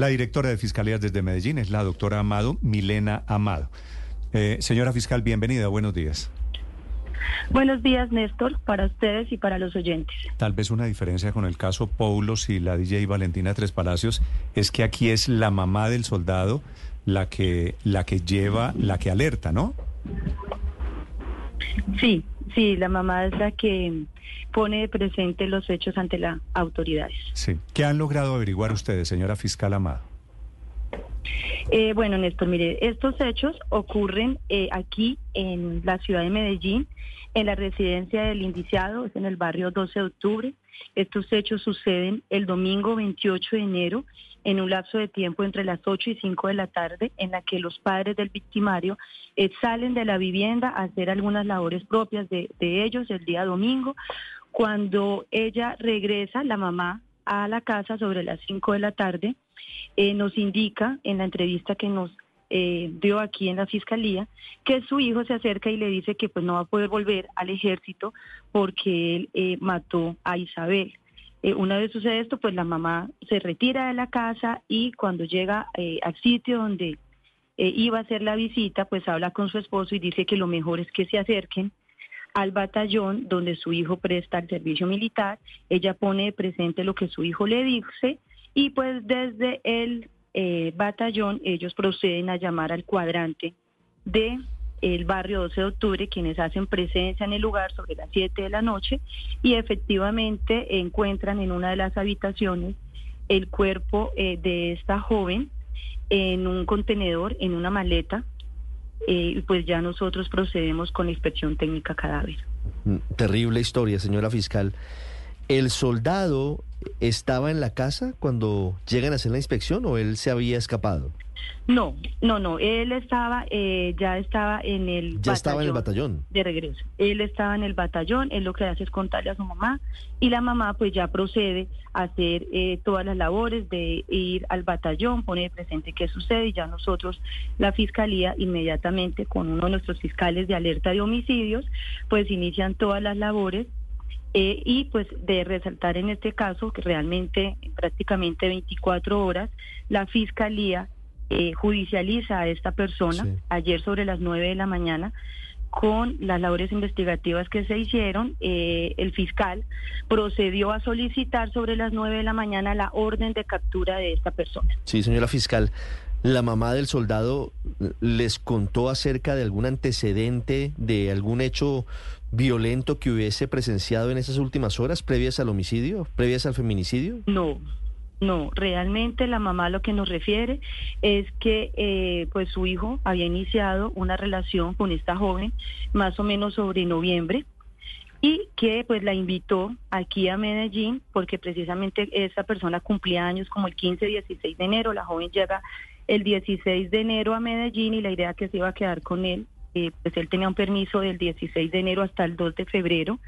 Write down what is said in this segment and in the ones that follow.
La directora de Fiscalías desde Medellín es la doctora Amado, Milena Amado. Eh, señora fiscal, bienvenida, buenos días. Buenos días, Néstor, para ustedes y para los oyentes. Tal vez una diferencia con el caso Paulos y la DJ Valentina Tres Palacios es que aquí es la mamá del soldado la que, la que lleva, la que alerta, ¿no? Sí, sí, la mamá es la que pone presente los hechos ante las autoridades. Sí. ¿Qué han logrado averiguar ustedes, señora fiscal Amado? Eh, bueno, Néstor, mire, estos hechos ocurren eh, aquí en la ciudad de Medellín, en la residencia del indiciado, es en el barrio 12 de octubre. Estos hechos suceden el domingo 28 de enero, en un lapso de tiempo entre las 8 y 5 de la tarde, en la que los padres del victimario eh, salen de la vivienda a hacer algunas labores propias de, de ellos el día domingo. Cuando ella regresa, la mamá, a la casa sobre las 5 de la tarde, eh, nos indica en la entrevista que nos eh, dio aquí en la fiscalía que su hijo se acerca y le dice que pues no va a poder volver al ejército porque él eh, mató a Isabel. una vez sucede esto, pues la mamá se retira de la casa y cuando llega al sitio donde iba a hacer la visita, pues habla con su esposo y dice que lo mejor es que se acerquen al batallón donde su hijo presta el servicio militar. Ella pone presente lo que su hijo le dice y pues desde el eh, batallón ellos proceden a llamar al cuadrante de el barrio 12 de octubre, quienes hacen presencia en el lugar sobre las 7 de la noche y efectivamente encuentran en una de las habitaciones el cuerpo eh, de esta joven en un contenedor, en una maleta, eh, pues ya nosotros procedemos con la inspección técnica cadáver. Mm, terrible historia, señora fiscal. ¿El soldado estaba en la casa cuando llegan a hacer la inspección o él se había escapado? No, no, no. Él estaba, eh, ya estaba en el ya estaba en el batallón de regreso. Él estaba en el batallón. Él lo que hace es contarle a su mamá y la mamá pues ya procede a hacer eh, todas las labores de ir al batallón, poner presente qué sucede y ya nosotros, la fiscalía, inmediatamente con uno de nuestros fiscales de alerta de homicidios, pues inician todas las labores eh, y pues de resaltar en este caso que realmente prácticamente 24 horas la fiscalía eh, judicializa a esta persona ayer sobre las 9 de la mañana con las labores investigativas que se hicieron, eh, el fiscal procedió a solicitar sobre las 9 de la mañana la orden de captura de esta persona. Sí, señora fiscal, ¿la mamá del soldado les contó acerca de algún antecedente, de algún hecho violento que hubiese presenciado en esas últimas horas previas al homicidio, previas al feminicidio? No, no, realmente la mamá lo que nos refiere es que eh, pues su hijo había iniciado una relación con esta joven más o menos sobre noviembre y que pues la invitó aquí a Medellín porque precisamente esa persona cumplía años como el 15, 16 de enero, la joven llega el 16 de enero a Medellín y la idea que se iba a quedar con él, eh, pues él tenía un permiso del 16 de enero hasta el 2 de febrero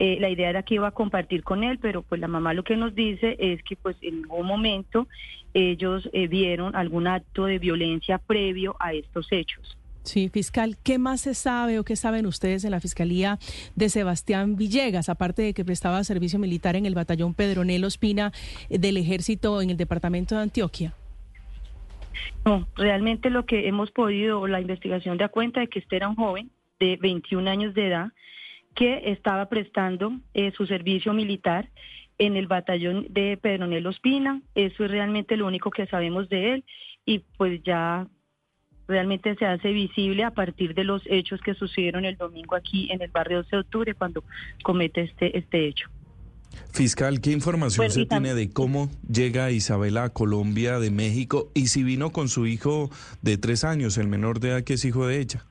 eh, la idea era que iba a compartir con él, pero pues la mamá lo que nos dice es que pues en ningún momento ellos eh, vieron algún acto de violencia previo a estos hechos. Sí, fiscal, ¿qué más se sabe o qué saben ustedes en la Fiscalía de Sebastián Villegas, aparte de que prestaba servicio militar en el batallón Pedronel Ospina del Ejército en el departamento de Antioquia? No, realmente lo que hemos podido, la investigación da cuenta de que este era un joven de 21 años de edad, que estaba prestando eh, su servicio militar en el batallón de Pedronel Ospina. Eso es realmente lo único que sabemos de él y pues ya realmente se hace visible a partir de los hechos que sucedieron el domingo aquí en el barrio 12 de octubre cuando comete este, este hecho. Fiscal, ¿qué información se tiene de cómo llega Isabela a Colombia de México y si vino con su hijo de tres años, el menor de edad que es hijo de ella?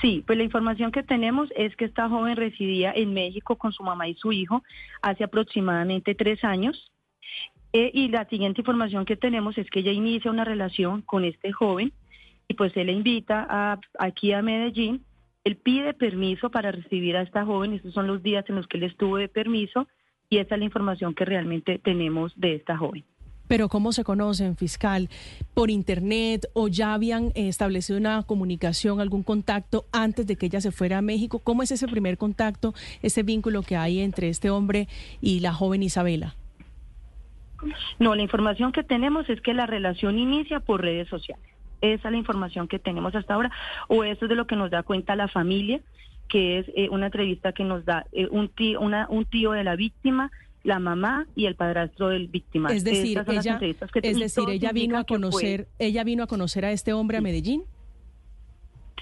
Sí, pues la información que tenemos es que esta joven residía en México con su mamá y su hijo hace aproximadamente tres años. Eh, y la siguiente información que tenemos es que ella inicia una relación con este joven y pues él le invita a, aquí a Medellín. Él pide permiso para recibir a esta joven, esos son los días en los que él estuvo de permiso y esa es la información que realmente tenemos de esta joven. Pero ¿cómo se conocen, fiscal? ¿Por internet o ya habían establecido una comunicación, algún contacto antes de que ella se fuera a México? ¿Cómo es ese primer contacto, ese vínculo que hay entre este hombre y la joven Isabela? No, la información que tenemos es que la relación inicia por redes sociales. Esa es la información que tenemos hasta ahora, o eso es de lo que nos da cuenta la familia, que es eh, una entrevista que nos da eh, un, tío, una, un tío de la víctima, la mamá y el padrastro del víctima. Es decir, ella, es decir, ella vino a conocer, ella vino a conocer a este hombre a Medellín.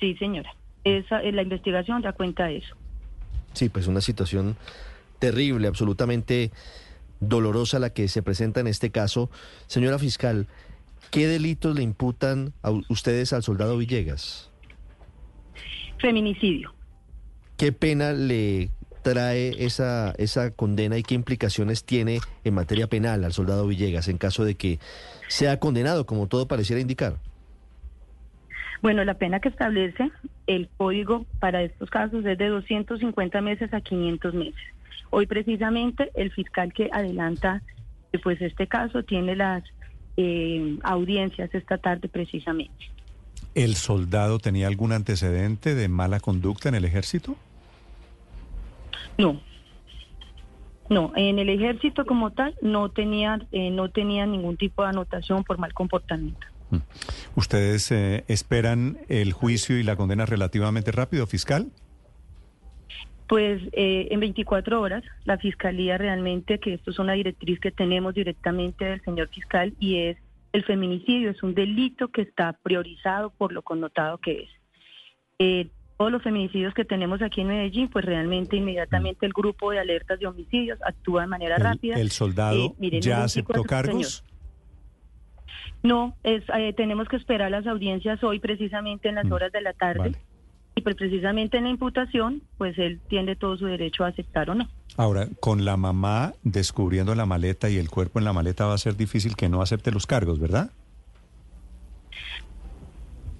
Sí, señora. Esa, la investigación da cuenta de eso. Sí, pues una situación terrible, absolutamente dolorosa la que se presenta en este caso. Señora fiscal, ¿qué delitos le imputan a ustedes al soldado Villegas? Feminicidio. ¿Qué pena le trae esa, esa condena y qué implicaciones tiene en materia penal al soldado Villegas en caso de que sea condenado, como todo pareciera indicar? Bueno, la pena que establece el código para estos casos es de 250 meses a 500 meses. Hoy precisamente el fiscal que adelanta pues este caso tiene las eh, audiencias esta tarde precisamente. ¿El soldado tenía algún antecedente de mala conducta en el ejército? No. No, en el ejército como tal no tenía, eh, no tenía ningún tipo de anotación por mal comportamiento. Mm. ¿Ustedes eh, esperan el juicio y la condena relativamente rápido, fiscal? Pues eh, en 24 horas la fiscalía realmente, que esto es una directriz que tenemos directamente del señor fiscal y es el feminicidio, es un delito que está priorizado por lo connotado que es. Eh, todos los feminicidios que tenemos aquí en Medellín, pues realmente inmediatamente el grupo de alertas de homicidios actúa de manera rápida. ¿El soldado ya aceptó cargos? No, es, eh, tenemos que esperar las audiencias hoy precisamente en las mm. horas de la tarde. Pues precisamente en la imputación, pues él tiene todo su derecho a aceptar o no. Ahora, con la mamá descubriendo la maleta y el cuerpo en la maleta va a ser difícil que no acepte los cargos, ¿verdad?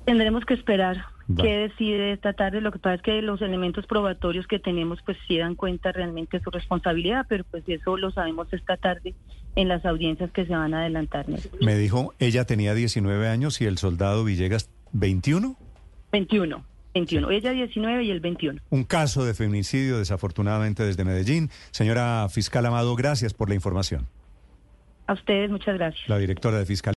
Tendremos que esperar qué decide esta tarde. Lo que pasa es que los elementos probatorios que tenemos pues sí dan cuenta realmente de su responsabilidad, pero pues eso lo sabemos esta tarde en las audiencias que se van a adelantar. Me dijo, ella tenía 19 años y el soldado Villegas 21. 21. 21. Ella 19 y el 21. Un caso de feminicidio, desafortunadamente, desde Medellín. Señora fiscal Amado, gracias por la información. A ustedes, muchas gracias. La directora de Fiscalía.